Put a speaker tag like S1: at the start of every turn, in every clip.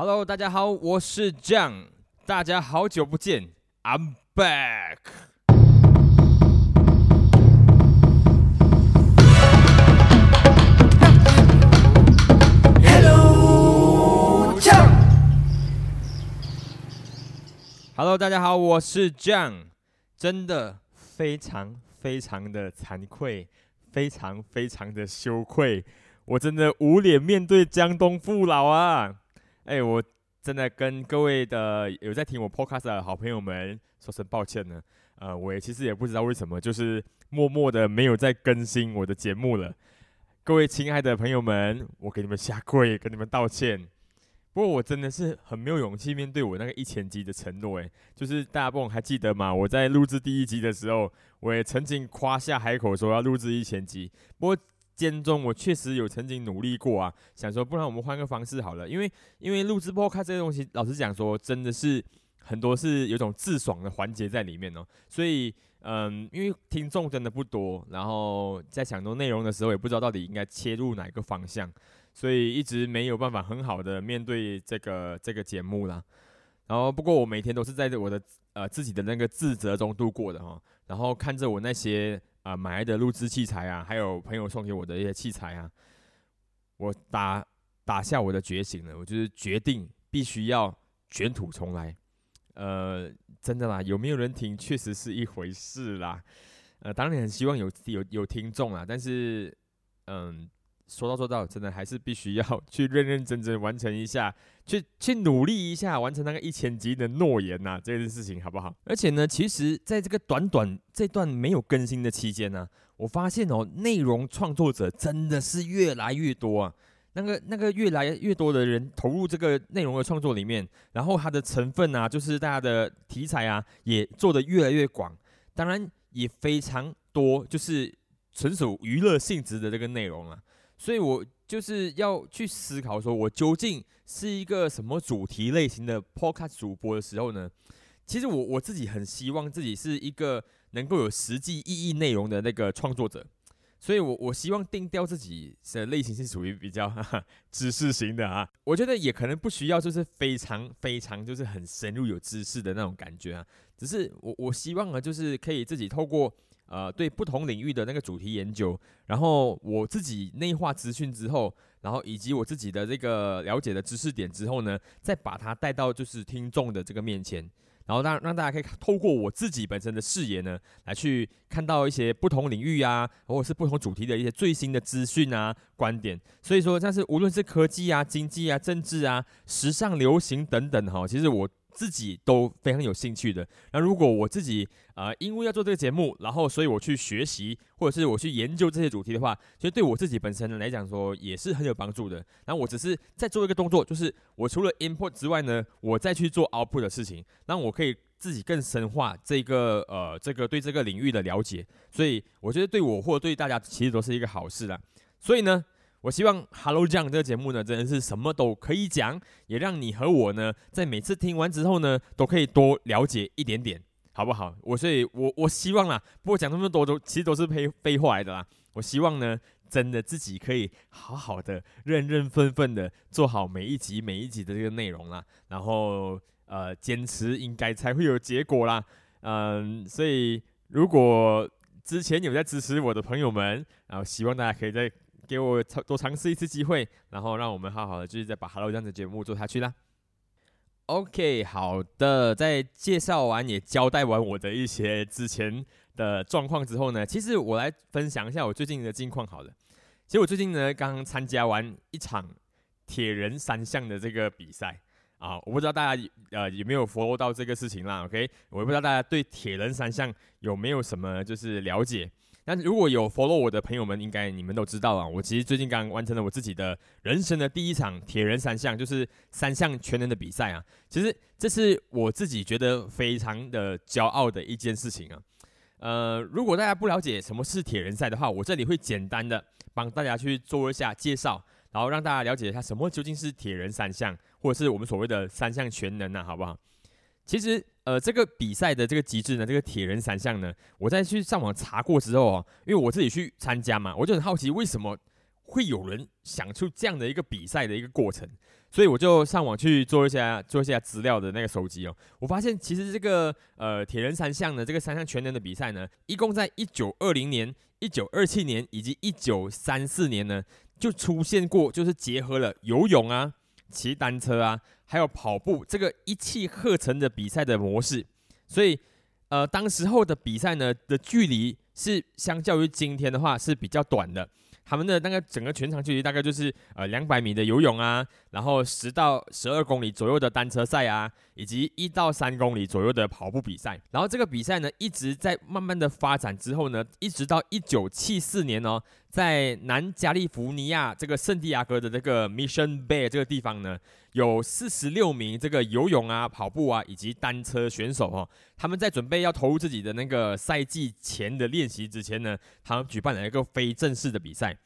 S1: Hello，大家好，我是 John，大家好久不见，I'm back。Hello，大家好，我是 John，真的非常非常的惭愧，非常非常的羞愧，我真的无脸面对江东父老啊！哎，我真的跟各位的有在听我 Podcast 的好朋友们说声抱歉呢。呃，我也其实也不知道为什么，就是默默的没有在更新我的节目了。各位亲爱的朋友们，我给你们下跪，跟你们道歉。不过我真的是很没有勇气面对我那个一千集的承诺，诶，就是大家不还记得吗？我在录制第一集的时候，我也曾经夸下海口说要录制一千集。不过间中我确实有曾经努力过啊，想说不然我们换个方式好了，因为因为录制播看这些东西，老实讲说真的是很多是有种自爽的环节在里面哦。所以嗯，因为听众真的不多，然后在想做内容的时候，也不知道到底应该切入哪个方向。所以一直没有办法很好的面对这个这个节目啦。然后不过我每天都是在我的呃自己的那个自责中度过的哈，然后看着我那些啊买来的录制器材啊，还有朋友送给我的一些器材啊，我打打下我的觉醒了，我就是决定必须要卷土重来。呃，真的啦，有没有人听确实是一回事啦。呃，当然很希望有有有听众啦，但是嗯。说到做到，真的还是必须要去认认真真完成一下，去去努力一下，完成那个一千集的诺言呐，这件事情好不好？而且呢，其实在这个短短这段没有更新的期间呢，我发现哦，内容创作者真的是越来越多啊，那个那个越来越多的人投入这个内容的创作里面，然后它的成分啊，就是大家的题材啊，也做得越来越广，当然也非常多，就是纯属娱乐性质的这个内容啊。所以我就是要去思考，说我究竟是一个什么主题类型的 podcast 主播的时候呢？其实我我自己很希望自己是一个能够有实际意义内容的那个创作者，所以我我希望定调自己的类型是属于比较 知识型的啊。我觉得也可能不需要就是非常非常就是很深入有知识的那种感觉啊，只是我我希望呢，就是可以自己透过。呃，对不同领域的那个主题研究，然后我自己内化资讯之后，然后以及我自己的这个了解的知识点之后呢，再把它带到就是听众的这个面前，然后让让大家可以透过我自己本身的视野呢，来去看到一些不同领域啊，或者是不同主题的一些最新的资讯啊、观点。所以说，像是无论是科技啊、经济啊、政治啊、时尚流行等等哈，其实我。自己都非常有兴趣的。那如果我自己呃，因为要做这个节目，然后所以我去学习，或者是我去研究这些主题的话，其实对我自己本身来讲说也是很有帮助的。然后我只是在做一个动作，就是我除了 input 之外呢，我再去做 output 的事情，让我可以自己更深化这个呃这个对这个领域的了解。所以我觉得对我或者对大家其实都是一个好事啦。所以呢。我希望《Hello 酱》这个节目呢，真的是什么都可以讲，也让你和我呢，在每次听完之后呢，都可以多了解一点点，好不好？我所以，我我希望啦，不过讲那么多都其实都是废废话来的啦。我希望呢，真的自己可以好好的、认认份份的做好每一集每一集的这个内容啦，然后呃，坚持应该才会有结果啦。嗯，所以如果之前有在支持我的朋友们，然后希望大家可以在。给我尝多尝试一次机会，然后让我们好好的继续再把 Hello 这样的节目做下去啦。OK，好的，在介绍完也交代完我的一些之前的状况之后呢，其实我来分享一下我最近的近况。好了，其实我最近呢刚参加完一场铁人三项的这个比赛啊，我不知道大家呃有没有 follow 到这个事情啦。OK，我也不知道大家对铁人三项有没有什么就是了解。那如果有 follow 我的朋友们，应该你们都知道啊。我其实最近刚完成了我自己的人生的第一场铁人三项，就是三项全能的比赛啊。其实这是我自己觉得非常的骄傲的一件事情啊。呃，如果大家不了解什么是铁人赛的话，我这里会简单的帮大家去做一下介绍，然后让大家了解一下什么究竟是铁人三项，或者是我们所谓的三项全能啊，好不好？其实。呃，这个比赛的这个机制呢，这个铁人三项呢，我在去上网查过之后哦，因为我自己去参加嘛，我就很好奇为什么会有人想出这样的一个比赛的一个过程？所以我就上网去做一下做一下资料的那个收集哦。我发现其实这个呃铁人三项的这个三项全能的比赛呢，一共在一九二零年、一九二七年以及一九三四年呢，就出现过，就是结合了游泳啊、骑单车啊，还有跑步这个一气呵成的比赛的模式。所以呃，当时候的比赛呢的距离是相较于今天的话是比较短的。他们的那个整个全场距离大概就是呃两百米的游泳啊，然后十到十二公里左右的单车赛啊，以及一到三公里左右的跑步比赛。然后这个比赛呢一直在慢慢的发展之后呢，一直到一九七四年哦，在南加利福尼亚这个圣地亚哥的这个 Mission Bay 这个地方呢，有四十六名这个游泳啊、跑步啊以及单车选手哦，他们在准备要投入自己的那个赛季前的练习之前呢，他们举办了一个非正式的比赛。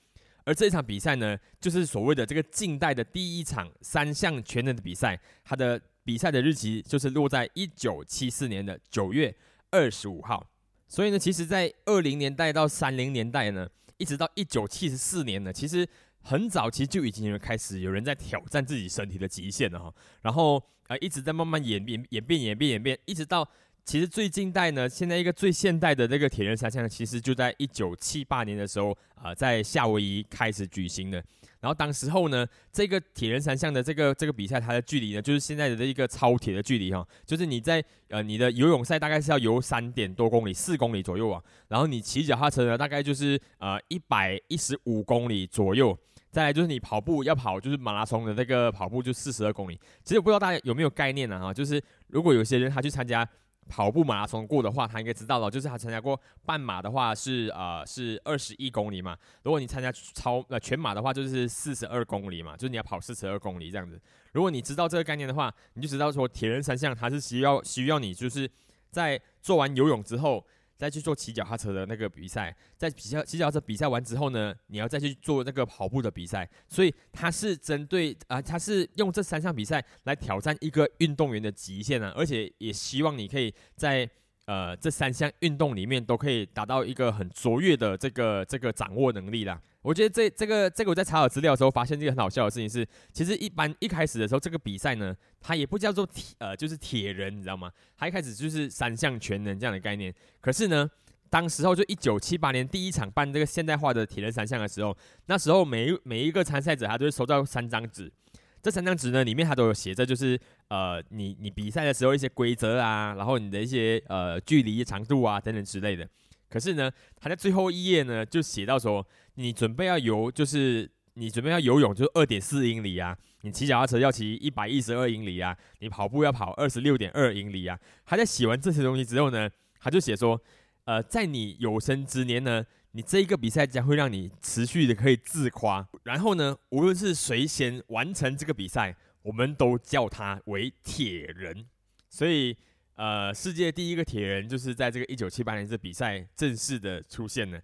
S1: 而这一场比赛呢，就是所谓的这个近代的第一场三项全能的比赛，它的比赛的日期就是落在一九七四年的九月二十五号。所以呢，其实，在二零年代到三零年代呢，一直到一九七四年呢，其实很早期就已经有开始有人在挑战自己身体的极限了哈。然后啊，一直在慢慢演变、演变、演变、演变，一直到。其实最近代呢，现在一个最现代的这个铁人三项，其实就在一九七八年的时候啊，在夏威夷开始举行的。然后当时候呢，这个铁人三项的这个这个比赛，它的距离呢，就是现在的这一个超铁的距离哈，就是你在呃你的游泳赛大概是要游三点多公里，四公里左右啊。然后你骑脚踏车呢，大概就是呃一百一十五公里左右。再来就是你跑步要跑，就是马拉松的那个跑步就四十二公里。其实我不知道大家有没有概念呢哈，就是如果有些人他去参加。跑步马拉松过的话，他应该知道了，就是他参加过半马的话是呃是二十一公里嘛。如果你参加超呃全马的话，就是四十二公里嘛，就是你要跑四十二公里这样子。如果你知道这个概念的话，你就知道说铁人三项它是需要需要你就是在做完游泳之后。再去做骑脚踏车的那个比赛，在骑脚骑脚踏车比赛完之后呢，你要再去做那个跑步的比赛，所以他是针对啊，他是用这三项比赛来挑战一个运动员的极限啊，而且也希望你可以在。呃，这三项运动里面都可以达到一个很卓越的这个这个掌握能力啦。我觉得这这个这个我在查找资料的时候发现这个很好笑的事情是，其实一般一开始的时候这个比赛呢，它也不叫做铁呃就是铁人，你知道吗？它一开始就是三项全能这样的概念。可是呢，当时候就一九七八年第一场办这个现代化的铁人三项的时候，那时候每每一个参赛者他都会收到三张纸。这三张纸呢，里面它都有写着，就是呃，你你比赛的时候一些规则啊，然后你的一些呃距离长度啊等等之类的。可是呢，它在最后一页呢，就写到说，你准备要游，就是你准备要游泳，就是二点四英里啊；你骑脚踏车要骑一百一十二英里啊；你跑步要跑二十六点二英里啊。他在写完这些东西之后呢，他就写说，呃，在你有生之年呢。你这一个比赛将会让你持续的可以自夸，然后呢，无论是谁先完成这个比赛，我们都叫他为铁人。所以，呃，世界第一个铁人就是在这个一九七八年这比赛正式的出现了。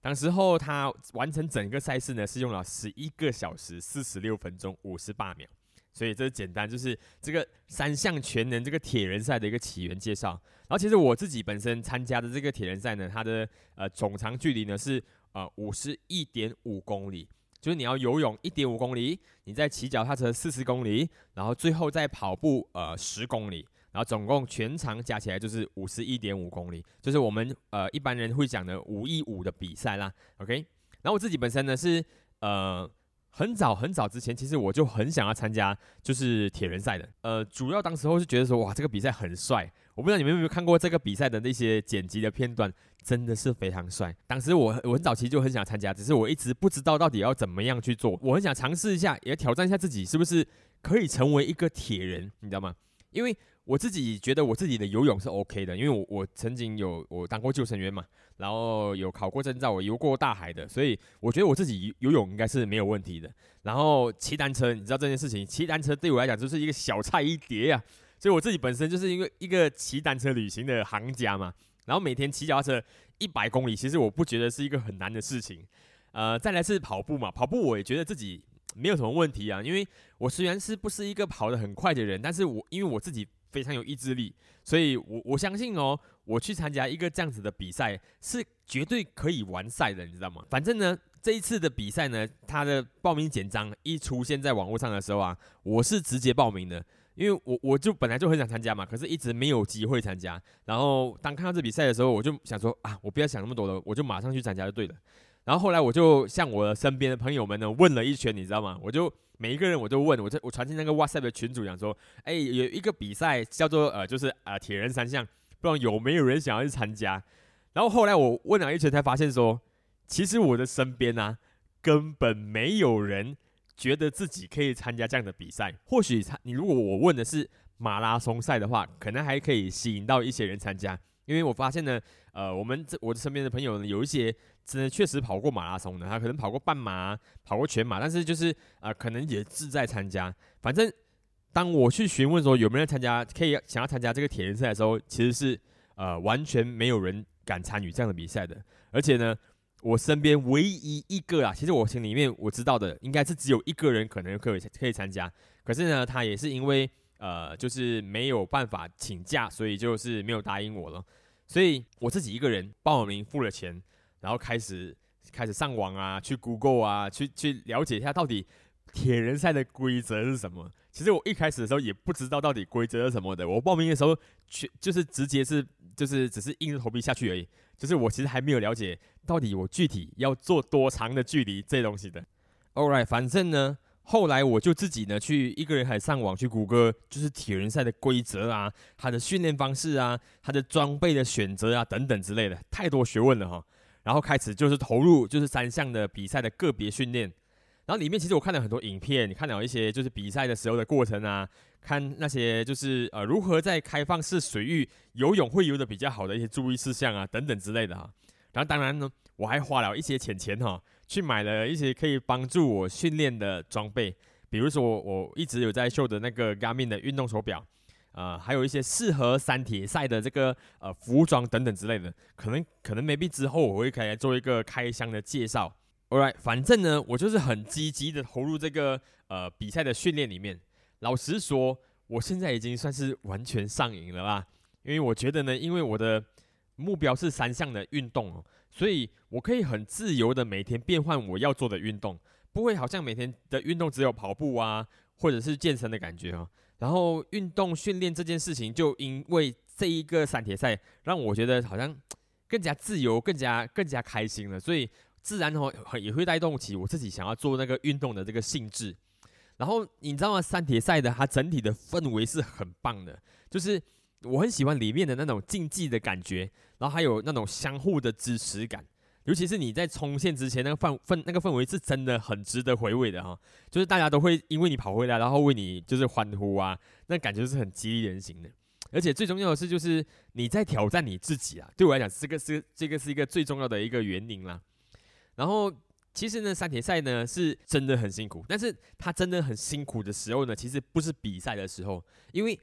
S1: 当时候他完成整个赛事呢，是用了十一个小时四十六分钟五十八秒。所以这是简单就是这个三项全能这个铁人赛的一个起源介绍。然后其实我自己本身参加的这个铁人赛呢，它的呃总长距离呢是呃五十一点五公里，就是你要游泳一点五公里，你再骑脚踏车四十公里，然后最后再跑步呃十公里，然后总共全长加起来就是五十一点五公里，就是我们呃一般人会讲的五一五的比赛啦。OK，然后我自己本身呢是呃。很早很早之前，其实我就很想要参加，就是铁人赛的。呃，主要当时候是觉得说，哇，这个比赛很帅。我不知道你们有没有看过这个比赛的那些剪辑的片段，真的是非常帅。当时我我很早期就很想参加，只是我一直不知道到底要怎么样去做。我很想尝试一下，也挑战一下自己，是不是可以成为一个铁人，你知道吗？因为我自己觉得我自己的游泳是 OK 的，因为我我曾经有我当过救生员嘛，然后有考过证照，我游过大海的，所以我觉得我自己游泳应该是没有问题的。然后骑单车，你知道这件事情，骑单车对我来讲就是一个小菜一碟啊，所以我自己本身就是一个一个骑单车旅行的行家嘛。然后每天骑脚踏车一百公里，其实我不觉得是一个很难的事情。呃，再来是跑步嘛，跑步我也觉得自己没有什么问题啊，因为我虽然是不是一个跑得很快的人，但是我因为我自己。非常有意志力，所以我我相信哦，我去参加一个这样子的比赛是绝对可以完赛的，你知道吗？反正呢，这一次的比赛呢，它的报名简章一出现在网络上的时候啊，我是直接报名的，因为我我就本来就很想参加嘛，可是一直没有机会参加。然后当看到这比赛的时候，我就想说啊，我不要想那么多了，我就马上去参加就对了。然后后来我就向我身边的朋友们呢问了一圈，你知道吗？我就每一个人我都问，我就我传进那个 WhatsApp 的群组讲说，哎，有一个比赛叫做呃，就是呃铁人三项，不知道有没有人想要去参加？然后后来我问了一圈，才发现说，其实我的身边呢，根本没有人觉得自己可以参加这样的比赛。或许他你如果我问的是马拉松赛的话，可能还可以吸引到一些人参加。因为我发现呢，呃，我们这我的身边的朋友呢，有一些真的确实跑过马拉松的，他可能跑过半马，跑过全马，但是就是呃，可能也志在参加。反正当我去询问说有没有参加，可以想要参加这个铁人赛的时候，其实是呃完全没有人。敢参与这样的比赛的，而且呢，我身边唯一一个啊，其实我心里面我知道的，应该是只有一个人可能可以可以参加。可是呢，他也是因为呃，就是没有办法请假，所以就是没有答应我了。所以我自己一个人报名付了钱，然后开始开始上网啊，去 Google 啊，去去了解一下到底铁人赛的规则是什么。其实我一开始的时候也不知道到底规则是什么的。我报名的时候，去就是直接是就是只是硬着头皮下去而已。就是我其实还没有了解到底我具体要做多长的距离这东西的。All right，反正呢，后来我就自己呢去一个人还上网去谷歌，就是铁人赛的规则啊，它的训练方式啊，它的装备的选择啊等等之类的，太多学问了哈。然后开始就是投入就是三项的比赛的个别训练。然后里面其实我看了很多影片，看了一些就是比赛的时候的过程啊，看那些就是呃如何在开放式水域游泳会游的比较好的一些注意事项啊等等之类的哈。然后当然呢，我还花了一些钱钱哈，去买了一些可以帮助我训练的装备，比如说我一直有在秀的那个 Garmin 的运动手表，呃，还有一些适合山铁赛的这个呃服装等等之类的，可能可能 maybe 之后我会开来做一个开箱的介绍。Alright，反正呢，我就是很积极的投入这个呃比赛的训练里面。老实说，我现在已经算是完全上瘾了啦。因为我觉得呢，因为我的目标是三项的运动哦，所以我可以很自由的每天变换我要做的运动，不会好像每天的运动只有跑步啊，或者是健身的感觉哦。然后运动训练这件事情，就因为这一个三铁赛，让我觉得好像更加自由，更加更加开心了。所以。自然哦，也会带动起我自己想要做那个运动的这个性质。然后你知道吗？三铁赛的它整体的氛围是很棒的，就是我很喜欢里面的那种竞技的感觉，然后还有那种相互的支持感。尤其是你在冲线之前，那个氛氛那个氛围是真的很值得回味的哈。就是大家都会因为你跑回来，然后为你就是欢呼啊，那感觉是很激励人心的。而且最重要的是，就是你在挑战你自己啊。对我来讲，这个是这个是一个最重要的一个原因啦。然后，其实呢，三铁赛呢是真的很辛苦，但是它真的很辛苦的时候呢，其实不是比赛的时候，因为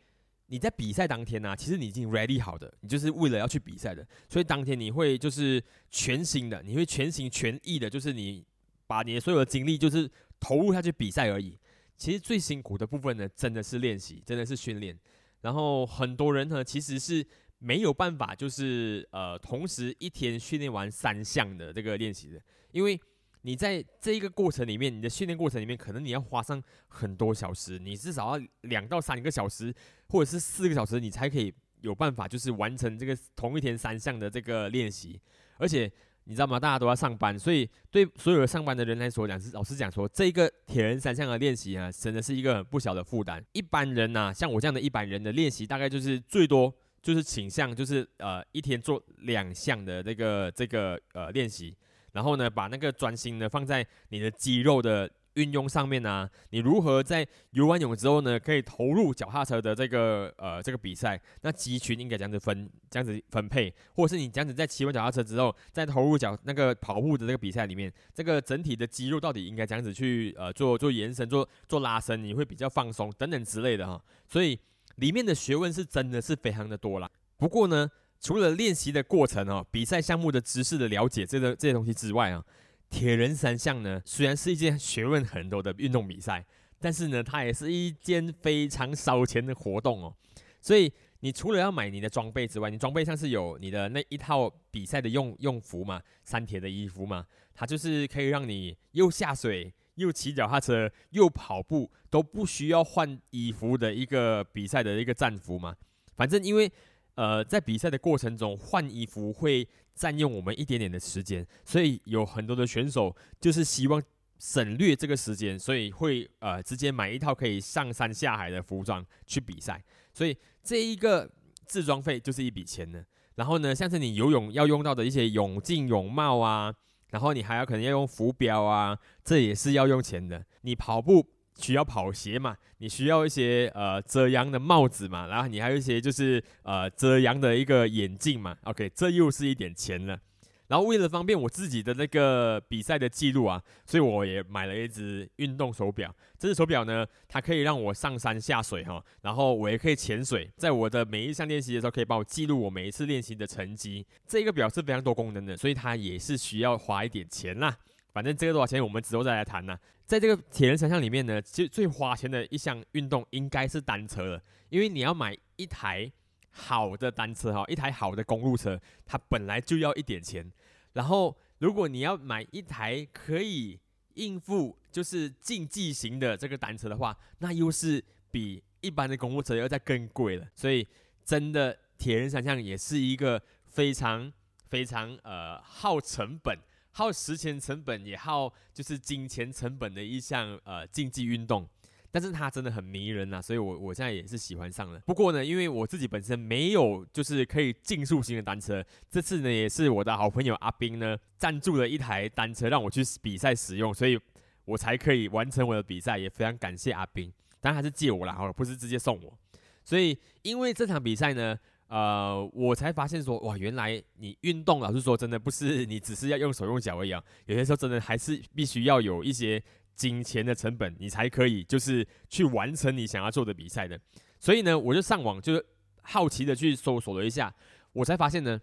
S1: 你在比赛当天呢，其实你已经 ready 好的，你就是为了要去比赛的，所以当天你会就是全心的，你会全心全意的，就是你把你的所有的精力就是投入下去比赛而已。其实最辛苦的部分呢，真的是练习，真的是训练。然后很多人呢，其实是。没有办法，就是呃，同时一天训练完三项的这个练习的，因为你在这一个过程里面，你的训练过程里面，可能你要花上很多小时，你至少要两到三个小时，或者是四个小时，你才可以有办法，就是完成这个同一天三项的这个练习。而且你知道吗？大家都要上班，所以对所有上班的人来说，讲是老师讲说，这个铁人三项的练习啊，真的是一个不小的负担。一般人呐，像我这样的一般人的练习，大概就是最多。就是倾向，就是呃一天做两项的这个这个呃练习，然后呢把那个专心呢放在你的肌肉的运用上面啊。你如何在游完泳之后呢，可以投入脚踏车的这个呃这个比赛？那肌群应该这样子分，这样子分配，或者是你这样子在骑完脚踏车之后，再投入脚那个跑步的这个比赛里面，这个整体的肌肉到底应该这样子去呃做做延伸、做做拉伸，你会比较放松等等之类的哈。所以。里面的学问是真的是非常的多啦。不过呢，除了练习的过程哦，比赛项目的知识的了解，这个这些东西之外啊，铁人三项呢，虽然是一件学问很多的运动比赛，但是呢，它也是一件非常烧钱的活动哦。所以你除了要买你的装备之外，你装备上是有你的那一套比赛的用用服嘛，三铁的衣服嘛，它就是可以让你又下水。又骑脚踏车又跑步都不需要换衣服的一个比赛的一个战服嘛？反正因为呃在比赛的过程中换衣服会占用我们一点点的时间，所以有很多的选手就是希望省略这个时间，所以会呃直接买一套可以上山下海的服装去比赛。所以这一个自装费就是一笔钱呢。然后呢，像是你游泳要用到的一些泳镜、泳帽啊。然后你还要可能要用浮标啊，这也是要用钱的。你跑步需要跑鞋嘛，你需要一些呃遮阳的帽子嘛，然后你还有一些就是呃遮阳的一个眼镜嘛。OK，这又是一点钱了。然后为了方便我自己的那个比赛的记录啊，所以我也买了一只运动手表。这只手表呢，它可以让我上山下水哈，然后我也可以潜水，在我的每一项练习的时候，可以帮我记录我每一次练习的成绩。这个表是非常多功能的，所以它也是需要花一点钱啦。反正这个多少钱，我们之后再来谈呢。在这个铁人三项里面呢，其实最花钱的一项运动应该是单车了，因为你要买一台。好的单车哈，一台好的公路车，它本来就要一点钱。然后，如果你要买一台可以应付就是竞技型的这个单车的话，那又是比一般的公路车要再更贵了。所以，真的铁人三项也是一个非常非常呃耗成本、耗时间成本也耗就是金钱成本的一项呃竞技运动。但是它真的很迷人呐，所以我我现在也是喜欢上了。不过呢，因为我自己本身没有就是可以竞速型的单车，这次呢也是我的好朋友阿斌呢赞助了一台单车让我去比赛使用，所以我才可以完成我的比赛，也非常感谢阿斌。当然还是借我啦，哦，不是直接送我。所以因为这场比赛呢，呃，我才发现说，哇，原来你运动老实说真的不是你只是要用手用脚而已啊，有些时候真的还是必须要有一些。金钱的成本，你才可以就是去完成你想要做的比赛的。所以呢，我就上网就是好奇的去搜索了一下，我才发现呢，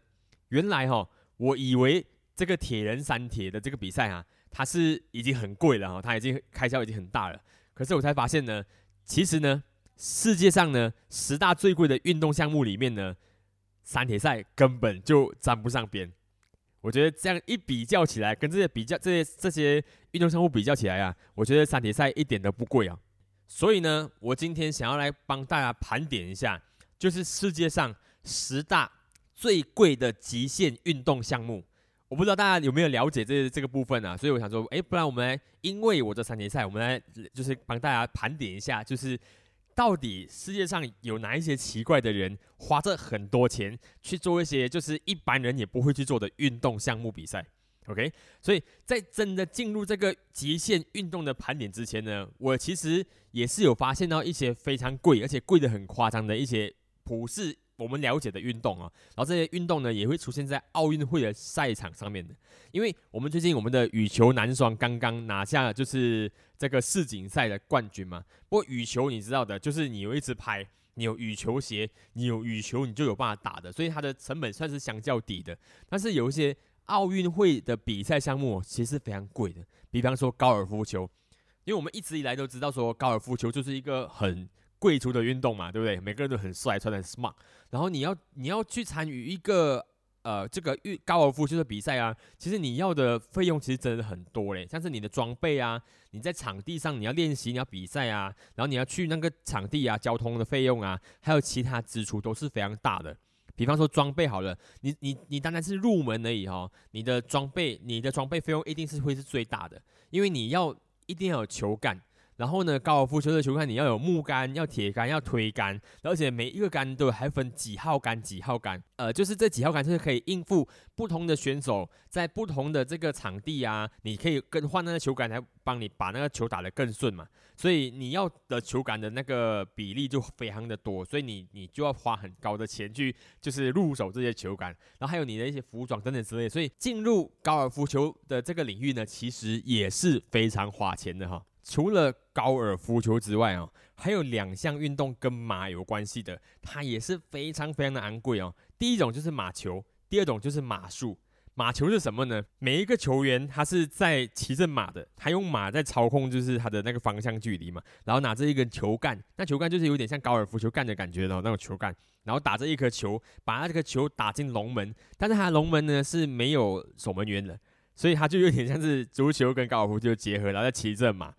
S1: 原来哈，我以为这个铁人三铁的这个比赛啊，它是已经很贵了哈，它已经开销已经很大了。可是我才发现呢，其实呢，世界上呢十大最贵的运动项目里面呢，三铁赛根本就沾不上边。我觉得这样一比较起来，跟这些比较这些这些运动项目比较起来啊，我觉得三铁赛一点都不贵啊。所以呢，我今天想要来帮大家盘点一下，就是世界上十大最贵的极限运动项目。我不知道大家有没有了解这这个部分啊？所以我想说，哎，不然我们来，因为我的三铁赛，我们来就是帮大家盘点一下，就是。到底世界上有哪一些奇怪的人花着很多钱去做一些就是一般人也不会去做的运动项目比赛？OK，所以在真的进入这个极限运动的盘点之前呢，我其实也是有发现到一些非常贵而且贵的很夸张的一些普世我们了解的运动啊，然后这些运动呢也会出现在奥运会的赛场上面的，因为我们最近我们的羽球男双刚刚拿下就是这个世锦赛的冠军嘛。不过羽球你知道的，就是你有一支拍，你有羽球鞋，你有羽球，你就有办法打的，所以它的成本算是相较低的。但是有一些奥运会的比赛项目其实非常贵的，比方说高尔夫球，因为我们一直以来都知道说高尔夫球就是一个很。贵族的运动嘛，对不对？每个人都很帅，穿的很 smart。然后你要你要去参与一个呃这个运高尔夫球的比赛啊，其实你要的费用其实真的很多嘞，像是你的装备啊，你在场地上你要练习，你要比赛啊，然后你要去那个场地啊，交通的费用啊，还有其他支出都是非常大的。比方说装备好了，你你你单单是入门而已哈，你的装备你的装备费用一定是会是最大的，因为你要一定要有球杆。然后呢，高尔夫球的球杆你要有木杆、要铁杆、要推杆，而且每一个杆都还分几号杆、几号杆。呃，就是这几号杆就是可以应付不同的选手在不同的这个场地啊，你可以更换那个球杆来帮你把那个球打得更顺嘛。所以你要的球杆的那个比例就非常的多，所以你你就要花很高的钱去就是入手这些球杆，然后还有你的一些服装等等之类。所以进入高尔夫球的这个领域呢，其实也是非常花钱的哈。除了高尔夫球之外哦，还有两项运动跟马有关系的，它也是非常非常的昂贵哦。第一种就是马球，第二种就是马术。马球是什么呢？每一个球员他是在骑着马的，他用马在操控，就是他的那个方向距离嘛。然后拿着一根球杆，那球杆就是有点像高尔夫球杆的感觉的那种球杆。然后打着一颗球，把他这个球打进龙门。但是他的龙门呢是没有守门员的，所以他就有点像是足球跟高尔夫球结合，然后再骑着马。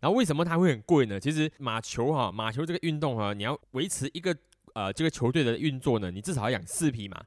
S1: 然后为什么它会很贵呢？其实马球哈，马球这个运动哈，你要维持一个呃这个球队的运作呢，你至少要养四匹马。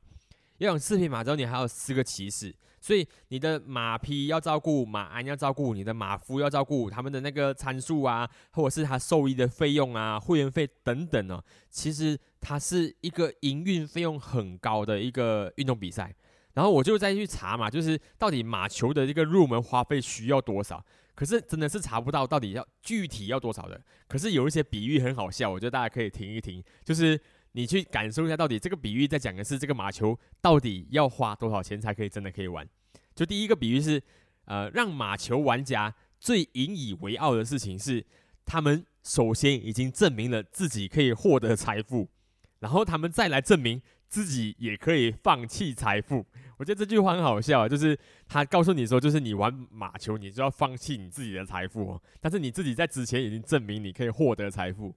S1: 要养四匹马之后，你还有四个骑士，所以你的马匹要照顾，马鞍要照顾，你的马夫要照顾，他们的那个参数啊，或者是他兽医的费用啊、会员费等等哦，其实它是一个营运费用很高的一个运动比赛。然后我就再去查嘛，就是到底马球的这个入门花费需要多少？可是真的是查不到到底要具体要多少的。可是有一些比喻很好笑，我觉得大家可以听一听，就是。你去感受一下，到底这个比喻在讲的是这个马球到底要花多少钱才可以真的可以玩？就第一个比喻是，呃，让马球玩家最引以为傲的事情是，他们首先已经证明了自己可以获得财富，然后他们再来证明自己也可以放弃财富。我觉得这句话很好笑，就是他告诉你说，就是你玩马球，你就要放弃你自己的财富，但是你自己在之前已经证明你可以获得财富。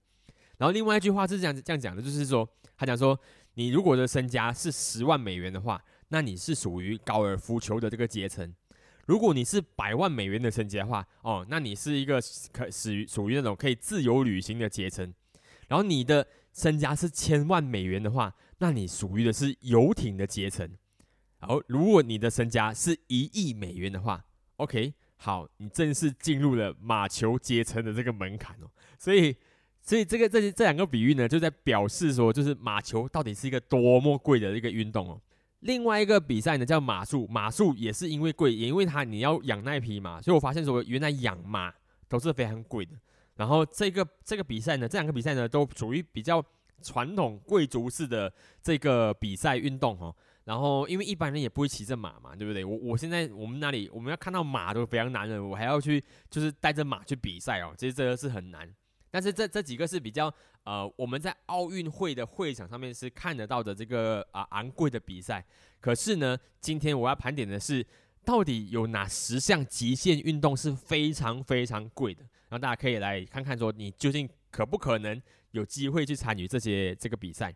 S1: 然后另外一句话是这样这样讲的，就是说，他讲说，你如果的身家是十万美元的话，那你是属于高尔夫球的这个阶层；如果你是百万美元的身家的话，哦，那你是一个可属于属于那种可以自由旅行的阶层；然后你的身家是千万美元的话，那你属于的是游艇的阶层；好如果你的身家是一亿美元的话，OK，好，你正式进入了马球阶层的这个门槛哦，所以。所以这个这这两个比喻呢，就在表示说，就是马球到底是一个多么贵的一个运动哦。另外一个比赛呢，叫马术，马术也是因为贵，也因为它你要养那匹马，所以我发现说，原来养马都是非常贵的。然后这个这个比赛呢，这两个比赛呢，都属于比较传统贵族式的这个比赛运动哦。然后因为一般人也不会骑着马嘛，对不对？我我现在我们那里我们要看到马都非常难的，我还要去就是带着马去比赛哦，其实这个是很难。但是这这几个是比较呃，我们在奥运会的会场上面是看得到的这个啊昂贵的比赛。可是呢，今天我要盘点的是，到底有哪十项极限运动是非常非常贵的？然后大家可以来看看，说你究竟可不可能有机会去参与这些这个比赛。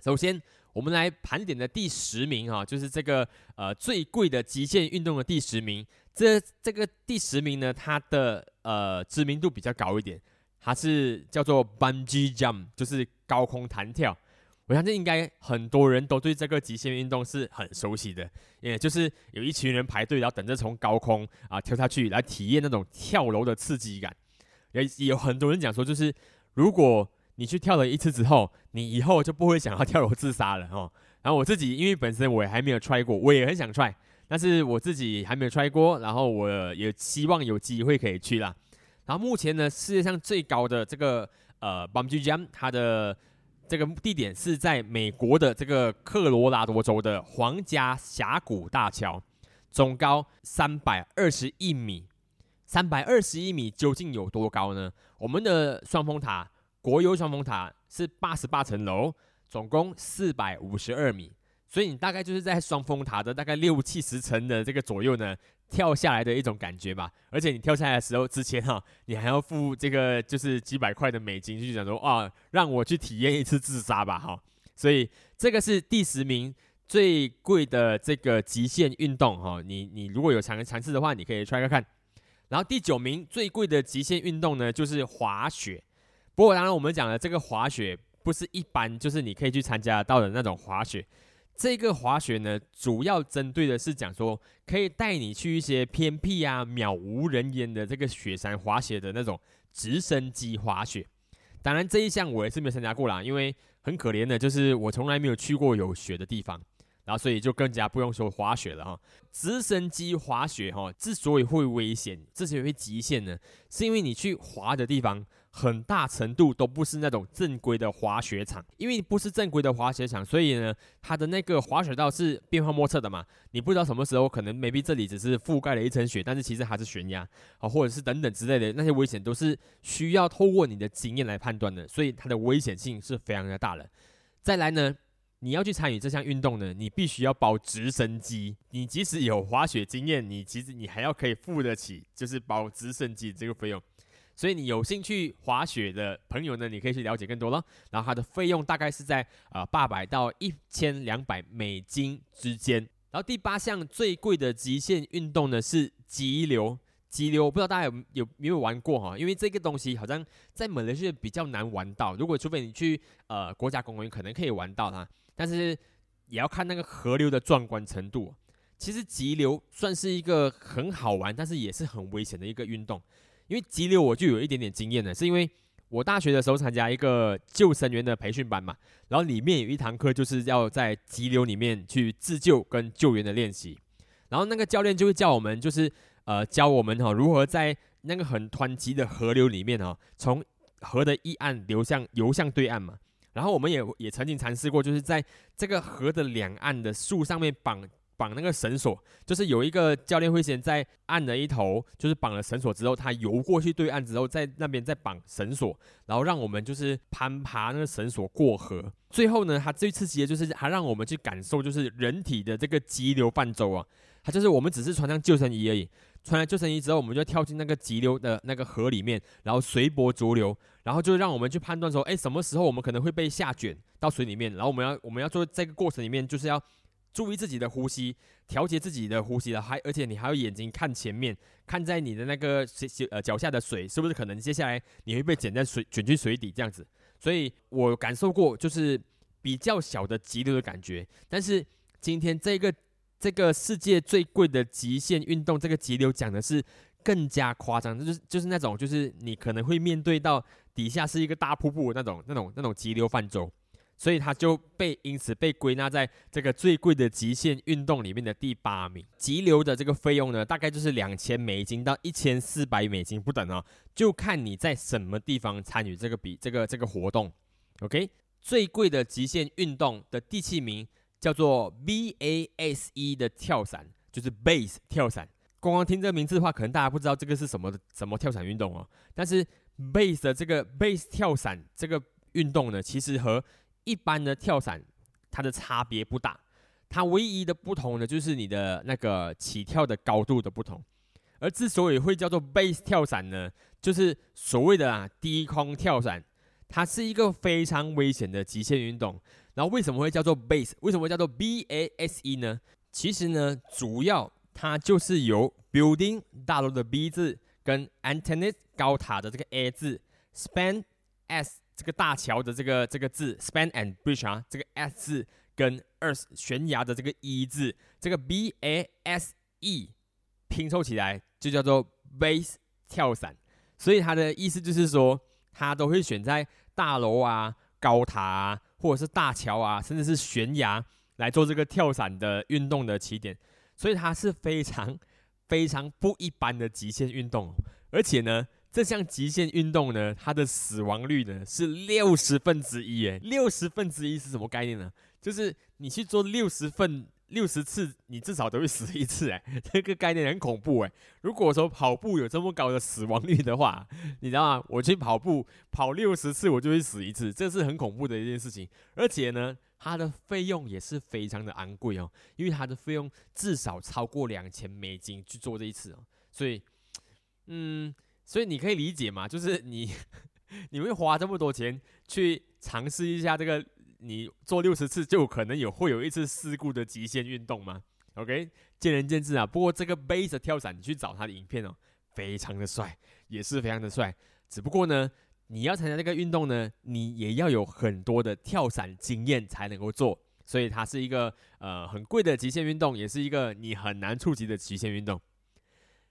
S1: 首先，我们来盘点的第十名哈，就是这个呃最贵的极限运动的第十名。这这个第十名呢，它的呃知名度比较高一点。它是叫做 bungee jump，就是高空弹跳。我相信应该很多人都对这个极限运动是很熟悉的，也就是有一群人排队，然后等着从高空啊跳下去，来体验那种跳楼的刺激感。也也有很多人讲说，就是如果你去跳了一次之后，你以后就不会想要跳楼自杀了哦。然后我自己因为本身我也还没有 try 过，我也很想 try，但是我自己还没有 try 过，然后我也希望有机会可以去啦。然后目前呢，世界上最高的这个呃 bungee jump，它的这个地点是在美国的这个科罗拉多州的皇家峡谷大桥，总高三百二十一米。三百二十一米究竟有多高呢？我们的双峰塔国有双峰塔是八十八层楼，总共四百五十二米。所以你大概就是在双峰塔的大概六七十层的这个左右呢。跳下来的一种感觉吧，而且你跳下来的时候，之前哈，你还要付这个就是几百块的美金，就想说啊，让我去体验一次自杀吧，哈，所以这个是第十名最贵的这个极限运动，哈，你你如果有尝尝试的话，你可以 try 看看。然后第九名最贵的极限运动呢，就是滑雪。不过当然我们讲的这个滑雪不是一般，就是你可以去参加到的那种滑雪。这个滑雪呢，主要针对的是讲说，可以带你去一些偏僻啊、渺无人烟的这个雪山滑雪的那种直升机滑雪。当然，这一项我也是没有参加过啦，因为很可怜的，就是我从来没有去过有雪的地方，然后所以就更加不用说滑雪了哈。直升机滑雪哈，之所以会危险，之所以会极限呢，是因为你去滑的地方。很大程度都不是那种正规的滑雪场，因为不是正规的滑雪场，所以呢，它的那个滑雪道是变化莫测的嘛。你不知道什么时候可能 maybe 这里只是覆盖了一层雪，但是其实还是悬崖啊，或者是等等之类的那些危险都是需要透过你的经验来判断的，所以它的危险性是非常的大的。再来呢，你要去参与这项运动呢，你必须要包直升机。你即使有滑雪经验，你其实你还要可以付得起，就是包直升机这个费用。所以你有兴趣滑雪的朋友呢，你可以去了解更多了。然后它的费用大概是在呃八百到一千两百美金之间。然后第八项最贵的极限运动呢是急流。急流，我不知道大家有有没有玩过哈？因为这个东西好像在马来西亚比较难玩到。如果除非你去呃国家公园，可能可以玩到它。但是也要看那个河流的壮观程度。其实急流算是一个很好玩，但是也是很危险的一个运动。因为急流我就有一点点经验了，是因为我大学的时候参加一个救生员的培训班嘛，然后里面有一堂课就是要在急流里面去自救跟救援的练习，然后那个教练就会叫我们就是呃教我们哈如何在那个很湍急的河流里面哈从河的一岸流向游向对岸嘛。然后我们也也曾经尝试过，就是在这个河的两岸的树上面绑绑那个绳索，就是有一个教练会先在岸的一头，就是绑了绳索之后，他游过去对岸之后，在那边再绑绳索，然后让我们就是攀爬那个绳索过河。最后呢，他最刺激的就是他让我们去感受，就是人体的这个急流泛舟啊，他就是我们只是穿上救生衣而已。穿了救生衣之后，我们就跳进那个急流的那个河里面，然后随波逐流，然后就让我们去判断说，哎，什么时候我们可能会被下卷到水里面，然后我们要我们要做这个过程里面，就是要注意自己的呼吸，调节自己的呼吸的，还而且你还要眼睛看前面，看在你的那个水呃脚下的水是不是可能接下来你会被卷在水卷进水底这样子。所以我感受过就是比较小的急流的感觉，但是今天这个。这个世界最贵的极限运动，这个急流讲的是更加夸张，就是就是那种，就是你可能会面对到底下是一个大瀑布那种、那种、那种急流泛舟，所以它就被因此被归纳在这个最贵的极限运动里面的第八名。急流的这个费用呢，大概就是两千美金到一千四百美金不等哦，就看你在什么地方参与这个比这个这个活动。OK，最贵的极限运动的第七名。叫做 B A S E 的跳伞，就是 base 跳伞。光光听这个名字的话，可能大家不知道这个是什么什么跳伞运动哦。但是 base 的这个 base 跳伞这个运动呢，其实和一般的跳伞它的差别不大。它唯一的不同呢，就是你的那个起跳的高度的不同。而之所以会叫做 base 跳伞呢，就是所谓的啊低空跳伞，它是一个非常危险的极限运动。然后为什么会叫做 base？为什么叫做 B A S E 呢？其实呢，主要它就是由 building 大楼的 B 字跟 antenna 高塔的这个 A 字，span S 这个大桥的这个这个字，span and bridge 啊，这个 S 字跟 earth 悬崖的这个 E 字，这个 B A S E 拼凑起来就叫做 base 跳伞。所以它的意思就是说，它都会选在大楼啊、高塔啊。或者是大桥啊，甚至是悬崖来做这个跳伞的运动的起点，所以它是非常非常不一般的极限运动。而且呢，这项极限运动呢，它的死亡率呢是六十分之一，诶，六十分之一是什么概念呢？就是你去做六十份。六十次，你至少都会死一次，哎，这个概念很恐怖，哎。如果说跑步有这么高的死亡率的话，你知道吗？我去跑步跑六十次，我就会死一次，这是很恐怖的一件事情。而且呢，它的费用也是非常的昂贵哦，因为它的费用至少超过两千美金去做这一次哦。所以，嗯，所以你可以理解嘛，就是你 你会花这么多钱去尝试一下这个。你做六十次就可能有会有一次事故的极限运动吗？OK，见仁见智啊。不过这个背着跳伞，你去找他的影片哦，非常的帅，也是非常的帅。只不过呢，你要参加这个运动呢，你也要有很多的跳伞经验才能够做，所以它是一个呃很贵的极限运动，也是一个你很难触及的极限运动。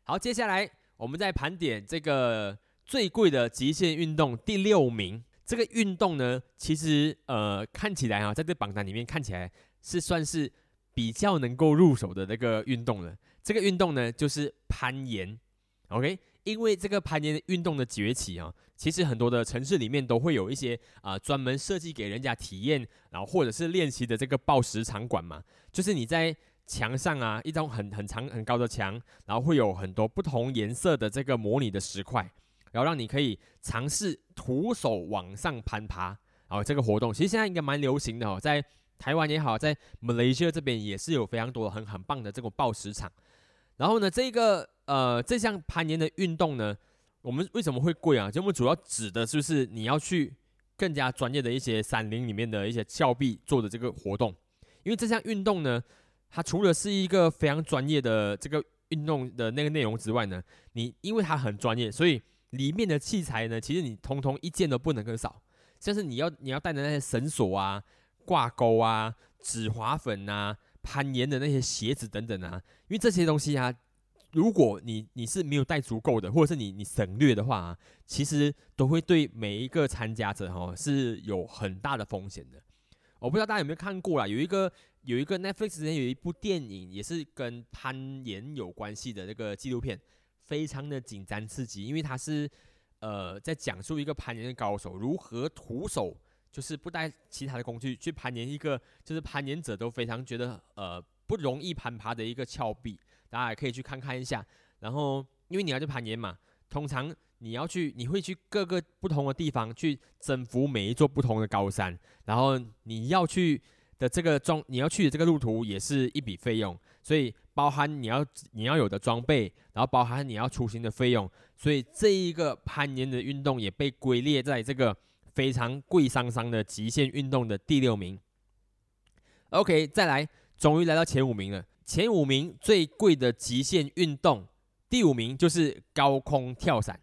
S1: 好，接下来我们在盘点这个最贵的极限运动第六名。这个运动呢，其实呃看起来啊，在这榜单里面看起来是算是比较能够入手的那个运动了。这个运动呢，就是攀岩。OK，因为这个攀岩运动的崛起啊，其实很多的城市里面都会有一些啊专门设计给人家体验，然后或者是练习的这个报时场馆嘛。就是你在墙上啊，一张很很长很高的墙，然后会有很多不同颜色的这个模拟的石块。然后让你可以尝试徒手往上攀爬，哦，这个活动其实现在应该蛮流行的哦，在台湾也好，在马来西亚这边也是有非常多很很棒的这种报时场。然后呢，这个呃这项攀岩的运动呢，我们为什么会贵啊？就我们主要指的就是你要去更加专业的一些山林里面的一些峭壁做的这个活动，因为这项运动呢，它除了是一个非常专业的这个运动的那个内容之外呢，你因为它很专业，所以里面的器材呢，其实你通通一件都不能够少，像是你要你要带的那些绳索啊、挂钩啊、止滑粉啊。攀岩的那些鞋子等等啊，因为这些东西啊，如果你你是没有带足够的，或者是你你省略的话，其实都会对每一个参加者哈是有很大的风险的。我不知道大家有没有看过啦，有一个有一个 Netflix 之前有一部电影也是跟攀岩有关系的那个纪录片，非常的紧张刺激，因为它是呃在讲述一个攀岩的高手如何徒手。就是不带其他的工具去攀岩一个，就是攀岩者都非常觉得呃不容易攀爬的一个峭壁，大家也可以去看看一下。然后因为你要去攀岩嘛，通常你要去，你会去各个不同的地方去征服每一座不同的高山，然后你要去的这个装，你要去的这个路途也是一笔费用，所以包含你要你要有的装备，然后包含你要出行的费用，所以这一个攀岩的运动也被归列在这个。非常贵桑桑的极限运动的第六名。OK，再来，终于来到前五名了。前五名最贵的极限运动，第五名就是高空跳伞。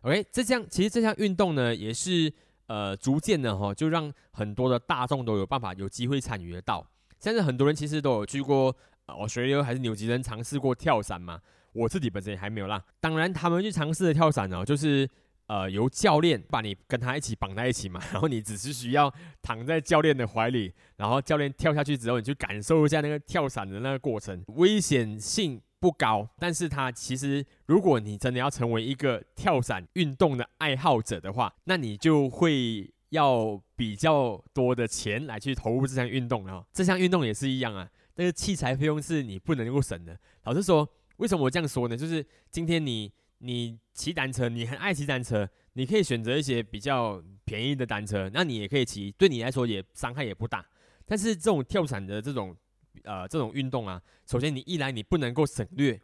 S1: OK，这项其实这项运动呢，也是呃逐渐的哈，就让很多的大众都有办法有机会参与得到。现在很多人其实都有去过澳大利亚还是纽西兰尝试过跳伞嘛，我自己本身也还没有啦。当然，他们去尝试的跳伞呢，就是。呃，由教练把你跟他一起绑在一起嘛，然后你只是需要躺在教练的怀里，然后教练跳下去之后，你去感受一下那个跳伞的那个过程，危险性不高，但是它其实，如果你真的要成为一个跳伞运动的爱好者的话，那你就会要比较多的钱来去投入这项运动了。这项运动也是一样啊，那个器材费用是你不能够省的。老实说，为什么我这样说呢？就是今天你。你骑单车，你很爱骑单车，你可以选择一些比较便宜的单车，那你也可以骑，对你来说也伤害也不大。但是这种跳伞的这种呃这种运动啊，首先你一来你不能够省略，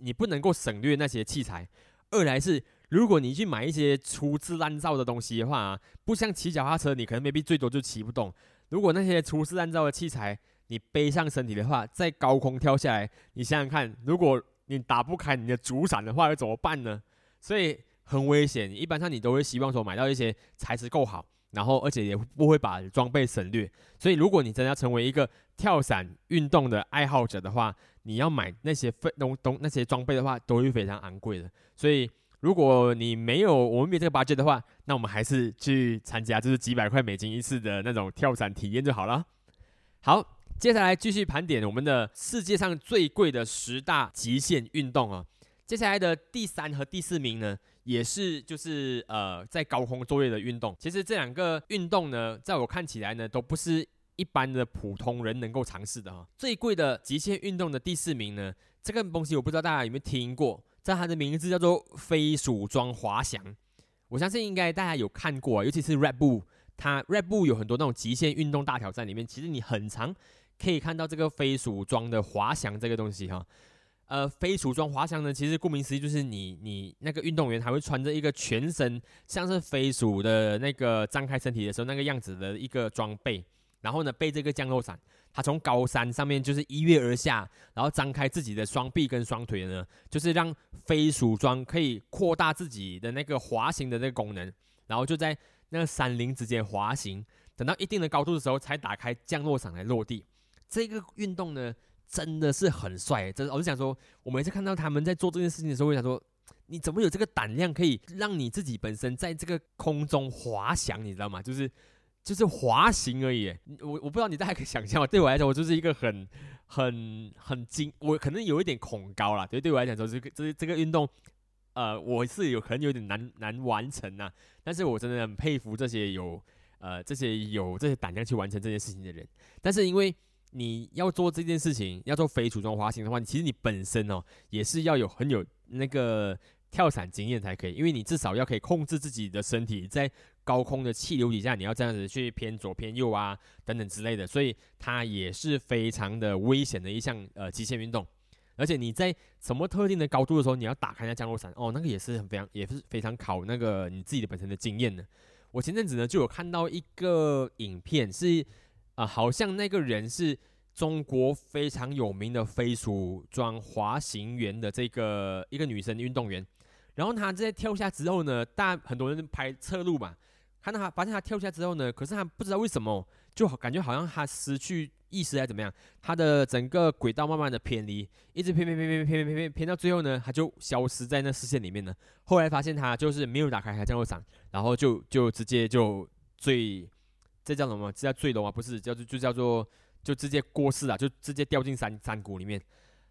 S1: 你不能够省略那些器材；二来是如果你去买一些粗制滥造的东西的话，不像骑脚踏车，你可能 maybe 最多就骑不动。如果那些粗制滥造的器材你背上身体的话，在高空跳下来，你想想看，如果你打不开你的主伞的话，要怎么办呢？所以很危险。一般上你都会希望说买到一些材质够好，然后而且也不会把装备省略。所以如果你真的要成为一个跳伞运动的爱好者的话，你要买那些费东东那些装备的话，都是非常昂贵的。所以如果你没有我们没这个 budget 的话，那我们还是去参加就是几百块美金一次的那种跳伞体验就好了。好。接下来继续盘点我们的世界上最贵的十大极限运动啊。接下来的第三和第四名呢，也是就是呃在高空作业的运动。其实这两个运动呢，在我看起来呢，都不是一般的普通人能够尝试的哈。最贵的极限运动的第四名呢，这个东西我不知道大家有没有听过，在它的名字叫做飞鼠装滑翔。我相信应该大家有看过，尤其是 Red Bull，它 Red Bull 有很多那种极限运动大挑战里面，其实你很常。可以看到这个飞鼠装的滑翔这个东西哈，呃，飞鼠装滑翔呢，其实顾名思义就是你你那个运动员还会穿着一个全身像是飞鼠的那个张开身体的时候那个样子的一个装备，然后呢背这个降落伞，他从高山上面就是一跃而下，然后张开自己的双臂跟双腿呢，就是让飞鼠装可以扩大自己的那个滑行的那个功能，然后就在那个山林之间滑行，等到一定的高度的时候才打开降落伞来落地。这个运动呢，真的是很帅。真的，我就想说，我每次看到他们在做这件事情的时候，我想说，你怎么有这个胆量，可以让你自己本身在这个空中滑翔？你知道吗？就是就是滑行而已。我我不知道你大家可以想象吗？对我来讲，我就是一个很很很惊，我可能有一点恐高啦。对，对我来讲说，这个这这个运动，呃，我是有可能有点难难完成呐。但是我真的很佩服这些有呃这些有这些胆量去完成这件事情的人。但是因为你要做这件事情，要做飞鼠装滑行的话，其实你本身哦也是要有很有那个跳伞经验才可以，因为你至少要可以控制自己的身体在高空的气流底下，你要这样子去偏左偏右啊，等等之类的，所以它也是非常的危险的一项呃极限运动。而且你在什么特定的高度的时候，你要打开那降落伞哦，那个也是很非常也是非常考那个你自己的本身的经验的。我前阵子呢就有看到一个影片，是啊，好像那个人是中国非常有名的飞鼠装滑行员的这个一个女生运动员。然后她在跳下之后呢，大很多人拍侧路嘛，看到她发现她跳下之后呢，可是她不知道为什么，就感觉好像她失去。意识还怎么样？她的整个轨道慢慢的偏离，一直偏偏偏偏偏偏偏偏到最后呢，她就消失在那视线里面了。后来发现她就是没有打开它降落伞，然后就就直接就坠，这叫什么？这叫坠楼啊？不是，叫做就叫做就直接过世了，就直接掉进山山谷里面。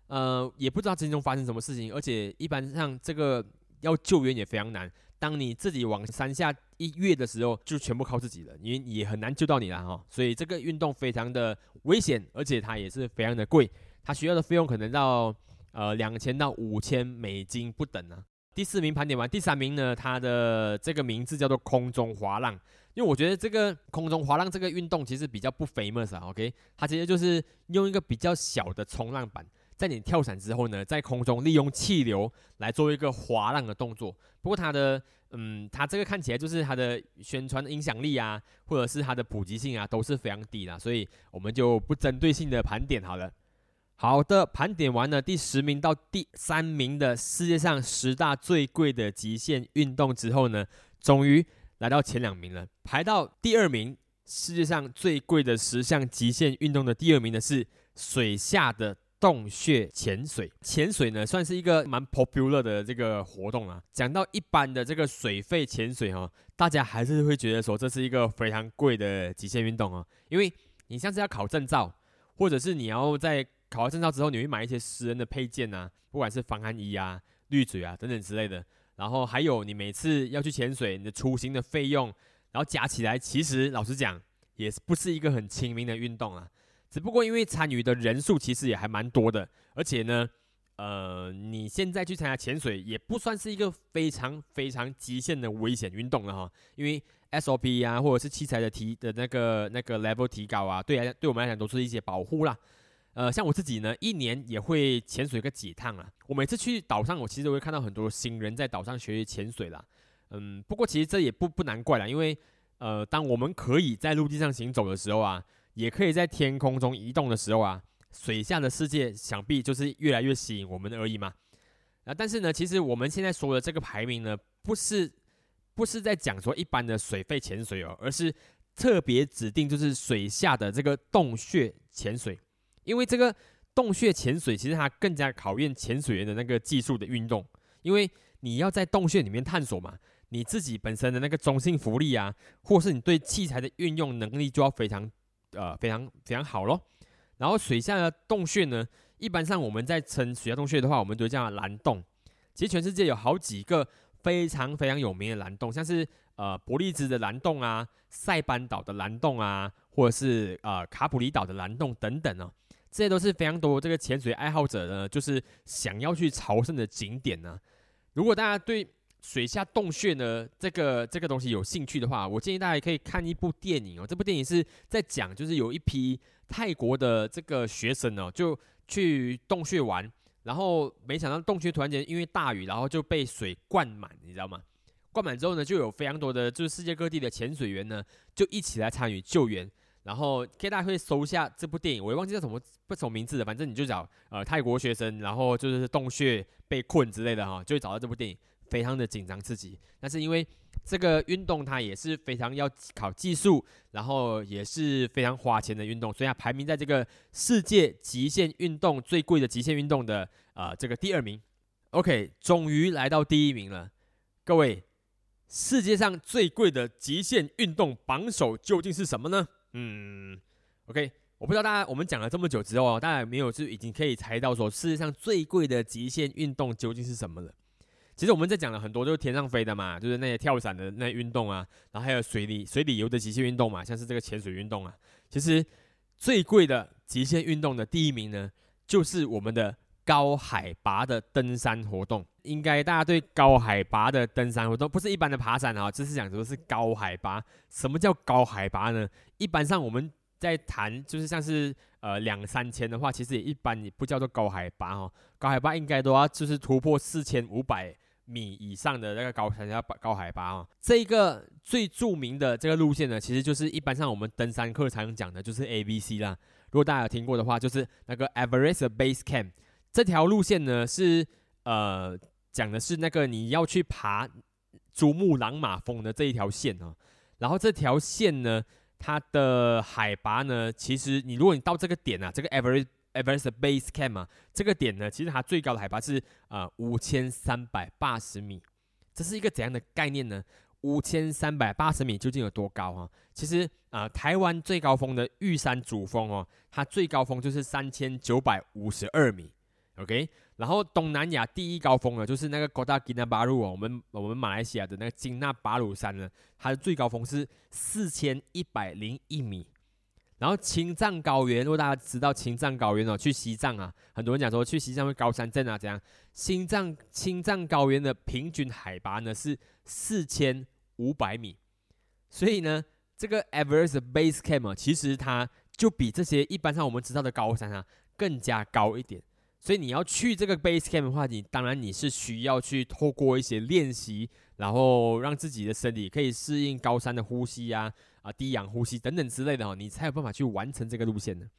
S1: 呃，也不知道之中发生什么事情，而且一般上这个要救援也非常难。当你自己往山下一跃的时候，就全部靠自己了，因为也很难救到你了哈。所以这个运动非常的危险，而且它也是非常的贵，它需要的费用可能到呃两千到五千美金不等啊。第四名盘点完，第三名呢，它的这个名字叫做空中滑浪，因为我觉得这个空中滑浪这个运动其实比较不 famous 啊。OK，它其实就是用一个比较小的冲浪板。在你跳伞之后呢，在空中利用气流来做一个滑浪的动作。不过它的，嗯，它这个看起来就是它的宣传影响力啊，或者是它的普及性啊，都是非常低的，所以我们就不针对性的盘点好了。好的，盘点完了第十名到第三名的世界上十大最贵的极限运动之后呢，终于来到前两名了。排到第二名，世界上最贵的十项极限运动的第二名的是水下的。洞穴潜水，潜水呢算是一个蛮 popular 的这个活动啊。讲到一般的这个水肺潜水哈，大家还是会觉得说这是一个非常贵的极限运动哦。因为你像是要考证照，或者是你要在考完证照之后，你会买一些私人的配件啊，不管是防寒衣啊、滤嘴啊等等之类的。然后还有你每次要去潜水，你的出行的费用，然后加起来，其实老实讲，也不是一个很亲民的运动啊。只不过因为参与的人数其实也还蛮多的，而且呢，呃，你现在去参加潜水也不算是一个非常非常极限的危险运动了哈，因为 SOP 啊或者是器材的提的那个那个 level 提高啊，对来对我们来讲都是一些保护啦。呃，像我自己呢，一年也会潜水个几趟啊。我每次去岛上，我其实会看到很多新人在岛上学习潜水啦。嗯，不过其实这也不不难怪啦，因为呃，当我们可以在陆地上行走的时候啊。也可以在天空中移动的时候啊，水下的世界想必就是越来越吸引我们而已嘛。啊，但是呢，其实我们现在说的这个排名呢，不是不是在讲说一般的水肺潜水哦，而是特别指定就是水下的这个洞穴潜水，因为这个洞穴潜水其实它更加考验潜水员的那个技术的运动，因为你要在洞穴里面探索嘛，你自己本身的那个中性浮力啊，或是你对器材的运用能力就要非常。呃，非常非常好咯。然后水下的洞穴呢，一般上我们在称水下洞穴的话，我们都叫蓝洞。其实全世界有好几个非常非常有名的蓝洞，像是呃伯利兹的蓝洞啊、塞班岛的蓝洞啊，或者是呃卡普里岛的蓝洞等等哦，这些都是非常多这个潜水爱好者呢，就是想要去朝圣的景点呢。如果大家对水下洞穴呢，这个这个东西有兴趣的话，我建议大家可以看一部电影哦。这部电影是在讲，就是有一批泰国的这个学生呢，就去洞穴玩，然后没想到洞穴突然间因为大雨，然后就被水灌满，你知道吗？灌满之后呢，就有非常多的就是世界各地的潜水员呢，就一起来参与救援。然后可以大会搜一下这部电影，我也忘记叫什么不什么名字了，反正你就找呃泰国学生，然后就是洞穴被困之类的哈，就会找到这部电影。非常的紧张刺激，但是因为这个运动它也是非常要考技术，然后也是非常花钱的运动，所以它排名在这个世界极限运动最贵的极限运动的呃这个第二名。OK，终于来到第一名了，各位，世界上最贵的极限运动榜首究竟是什么呢？嗯，OK，我不知道大家我们讲了这么久之后，大家有没有就已经可以猜到说世界上最贵的极限运动究竟是什么了？其实我们在讲了很多，就是天上飞的嘛，就是那些跳伞的那运动啊，然后还有水里水里游的极限运动嘛，像是这个潜水运动啊。其实最贵的极限运动的第一名呢，就是我们的高海拔的登山活动。应该大家对高海拔的登山活动不是一般的爬山啊，这是讲说是高海拔。什么叫高海拔呢？一般上我们在谈就是像是呃两三千的话，其实也一般也不叫做高海拔哈。高海拔应该都要就是突破四千五百米以上的那个高山叫高海拔哦。这一个最著名的这个路线呢，其实就是一般上我们登山课常讲的就是 A B C 啦。如果大家有听过的话，就是那个 Everest Base Camp 这条路线呢，是呃讲的是那个你要去爬珠穆朗玛峰的这一条线哦。然后这条线呢，它的海拔呢，其实你如果你到这个点啊，这个 Everest Everest Base Camp 啊，这个点呢，其实它最高的海拔是呃五千三百八十米。这是一个怎样的概念呢？五千三百八十米究竟有多高啊？其实啊，台湾最高峰的玉山主峰哦，它最高峰就是三千九百五十二米，OK。然后东南亚第一高峰呢，就是那个高大吉纳巴鲁哦，我们我们马来西亚的那个金纳巴鲁山呢，它的最高峰是四千一百零一米。然后青藏高原，如果大家知道青藏高原哦，去西藏啊，很多人讲说去西藏会高山症啊，怎样？青藏青藏高原的平均海拔呢是四千五百米，所以呢，这个 Everest Base Camp 啊其实它就比这些一般上我们知道的高山啊更加高一点。所以你要去这个 Base Camp 的话，你当然你是需要去透过一些练习，然后让自己的身体可以适应高山的呼吸啊。啊，低氧呼吸等等之类的哦，你才有办法去完成这个路线的。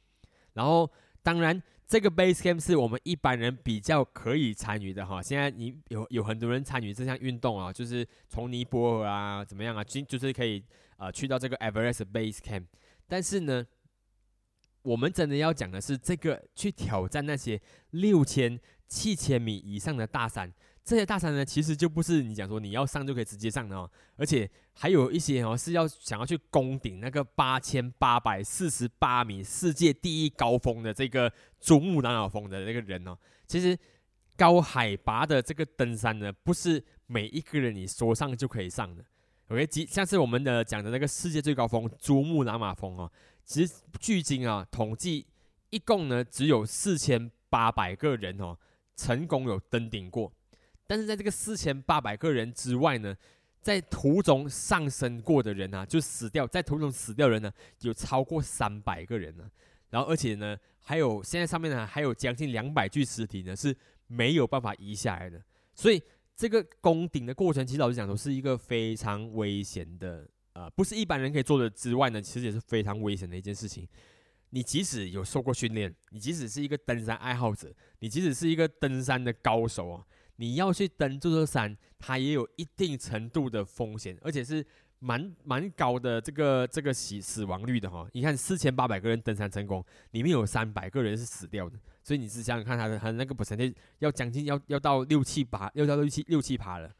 S1: 然后，当然，这个 base camp 是我们一般人比较可以参与的哈。现在你有有很多人参与这项运动啊，就是从尼泊尔啊怎么样啊，就就是可以呃去到这个 Everest base camp。但是呢，我们真的要讲的是这个去挑战那些六千、七千米以上的大山。这些大山呢，其实就不是你讲说你要上就可以直接上的哦，而且还有一些哦是要想要去攻顶那个八千八百四十八米世界第一高峰的这个珠穆朗玛峰的那个人哦。其实高海拔的这个登山呢，不是每一个人你说上就可以上的。OK，像是我们的讲的那个世界最高峰珠穆朗玛峰哦，其实距今啊统计一共呢只有四千八百个人哦成功有登顶过。但是在这个四千八百个人之外呢，在途中上升过的人啊，就死掉，在途中死掉人呢，有超过三百个人呢。然后而且呢，还有现在上面呢，还有将近两百具尸体呢是没有办法移下来的。所以这个攻顶的过程，其实老实讲说是一个非常危险的，呃，不是一般人可以做的之外呢，其实也是非常危险的一件事情。你即使有受过训练，你即使是一个登山爱好者，你即使是一个登山的高手哦。你要去登这座山，它也有一定程度的风险，而且是蛮蛮高的这个这个死死亡率的哈。你看四千八百个人登山成功，里面有三百个人是死掉的，所以你是想想看，他的他那个本身要将近要要到六七八，要到六七六七爬了。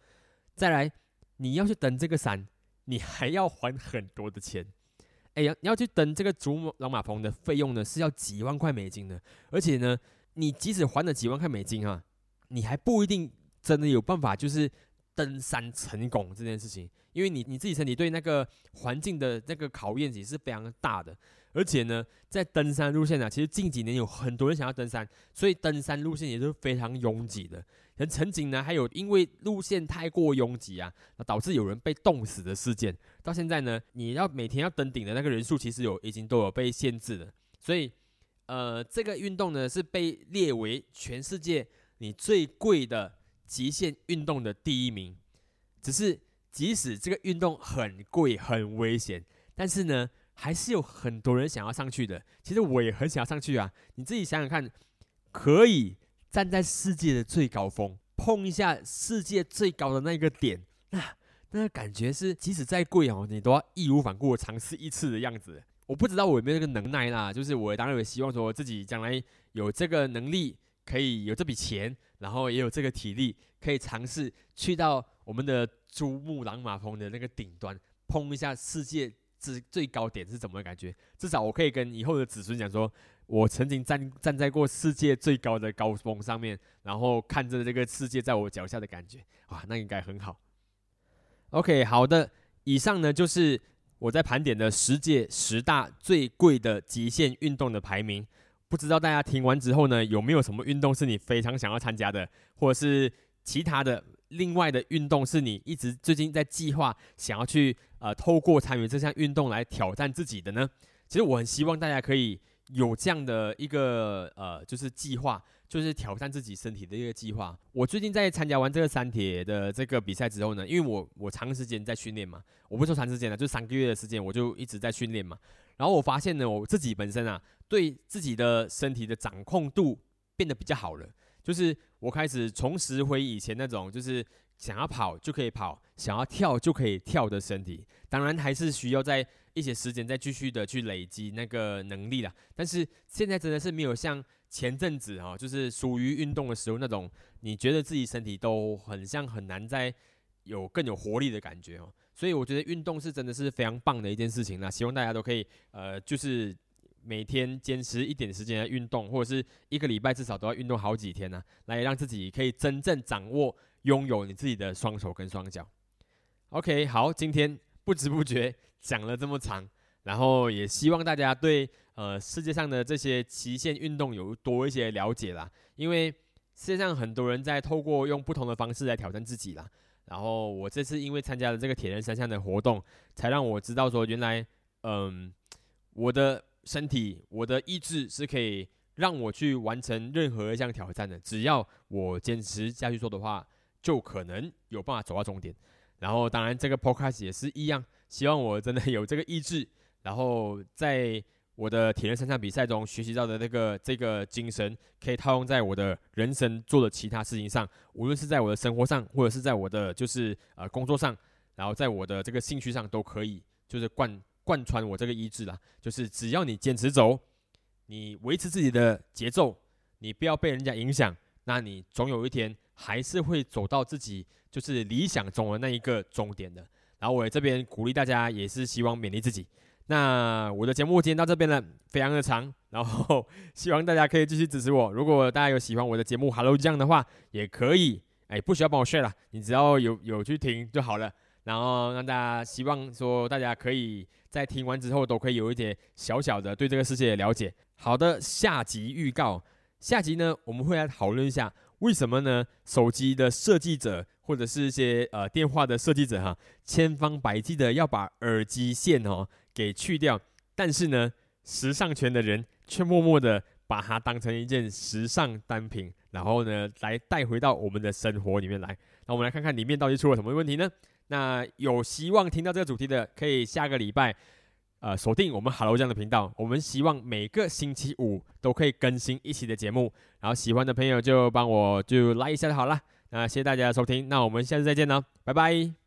S1: 再来，你要去登这个山，你还要还很多的钱。哎呀，你要去登这个珠穆朗玛峰的费用呢，是要几万块美金的，而且呢，你即使还了几万块美金啊。你还不一定真的有办法，就是登山成功这件事情，因为你你自己身体对那个环境的那个考验也是非常大的，而且呢，在登山路线啊，其实近几年有很多人想要登山，所以登山路线也是非常拥挤的。人曾经呢，还有因为路线太过拥挤啊，那导致有人被冻死的事件。到现在呢，你要每天要登顶的那个人数，其实有已经都有被限制了。所以，呃，这个运动呢是被列为全世界。你最贵的极限运动的第一名，只是即使这个运动很贵很危险，但是呢，还是有很多人想要上去的。其实我也很想要上去啊！你自己想想看，可以站在世界的最高峰，碰一下世界最高的那个点，那那个感觉是，即使再贵哦，你都要义无反顾尝试一次的样子。我不知道我有没有这个能耐啦，就是我当然也希望说自己将来有这个能力。可以有这笔钱，然后也有这个体力，可以尝试去到我们的珠穆朗玛峰的那个顶端，碰一下世界之最高点是怎么感觉？至少我可以跟以后的子孙讲说，我曾经站站在过世界最高的高峰上面，然后看着这个世界在我脚下的感觉，哇，那应该很好。OK，好的，以上呢就是我在盘点的十界十大最贵的极限运动的排名。不知道大家听完之后呢，有没有什么运动是你非常想要参加的，或者是其他的另外的运动是你一直最近在计划想要去呃透过参与这项运动来挑战自己的呢？其实我很希望大家可以有这样的一个呃就是计划。就是挑战自己身体的一个计划。我最近在参加完这个三铁的这个比赛之后呢，因为我我长时间在训练嘛，我不说长时间了，就三个月的时间，我就一直在训练嘛。然后我发现呢，我自己本身啊，对自己的身体的掌控度变得比较好了。就是我开始重拾回以前那种，就是想要跑就可以跑，想要跳就可以跳的身体。当然还是需要在一些时间再继续的去累积那个能力了。但是现在真的是没有像。前阵子哈，就是属于运动的时候那种，你觉得自己身体都很像很难再有更有活力的感觉哦。所以我觉得运动是真的是非常棒的一件事情啦希望大家都可以呃，就是每天坚持一点时间来运动，或者是一个礼拜至少都要运动好几天呢，来让自己可以真正掌握拥有你自己的双手跟双脚。OK，好，今天不知不觉讲了这么长，然后也希望大家对。呃，世界上的这些极限运动有多一些了解啦，因为世界上很多人在透过用不同的方式来挑战自己啦。然后我这次因为参加了这个铁人三项的活动，才让我知道说，原来，嗯，我的身体、我的意志是可以让我去完成任何一项挑战的。只要我坚持下去做的话，就可能有办法走到终点。然后，当然这个 podcast 也是一样，希望我真的有这个意志，然后在。我的铁人三项比赛中学习到的那个这个精神，可以套用在我的人生做的其他事情上，无论是在我的生活上，或者是在我的就是呃工作上，然后在我的这个兴趣上都可以，就是贯贯穿我这个意志啦。就是只要你坚持走，你维持自己的节奏，你不要被人家影响，那你总有一天还是会走到自己就是理想中的那一个终点的。然后我这边鼓励大家，也是希望勉励自己。那我的节目今天到这边了，非常的长，然后希望大家可以继续支持我。如果大家有喜欢我的节目《Hello 酱》的话，也可以，哎，不需要帮我炫了，你只要有有去听就好了。然后让大家希望说，大家可以在听完之后都可以有一点小小的对这个世界的了解。好的，下集预告，下集呢我们会来讨论一下，为什么呢？手机的设计者或者是一些呃电话的设计者哈，千方百计的要把耳机线哦。给去掉，但是呢，时尚圈的人却默默的把它当成一件时尚单品，然后呢，来带回到我们的生活里面来。那我们来看看里面到底出了什么问题呢？那有希望听到这个主题的，可以下个礼拜呃锁定我们 Hello 这样的频道。我们希望每个星期五都可以更新一期的节目。然后喜欢的朋友就帮我就拉一下就好了。那谢谢大家收听，那我们下次再见呢，拜拜。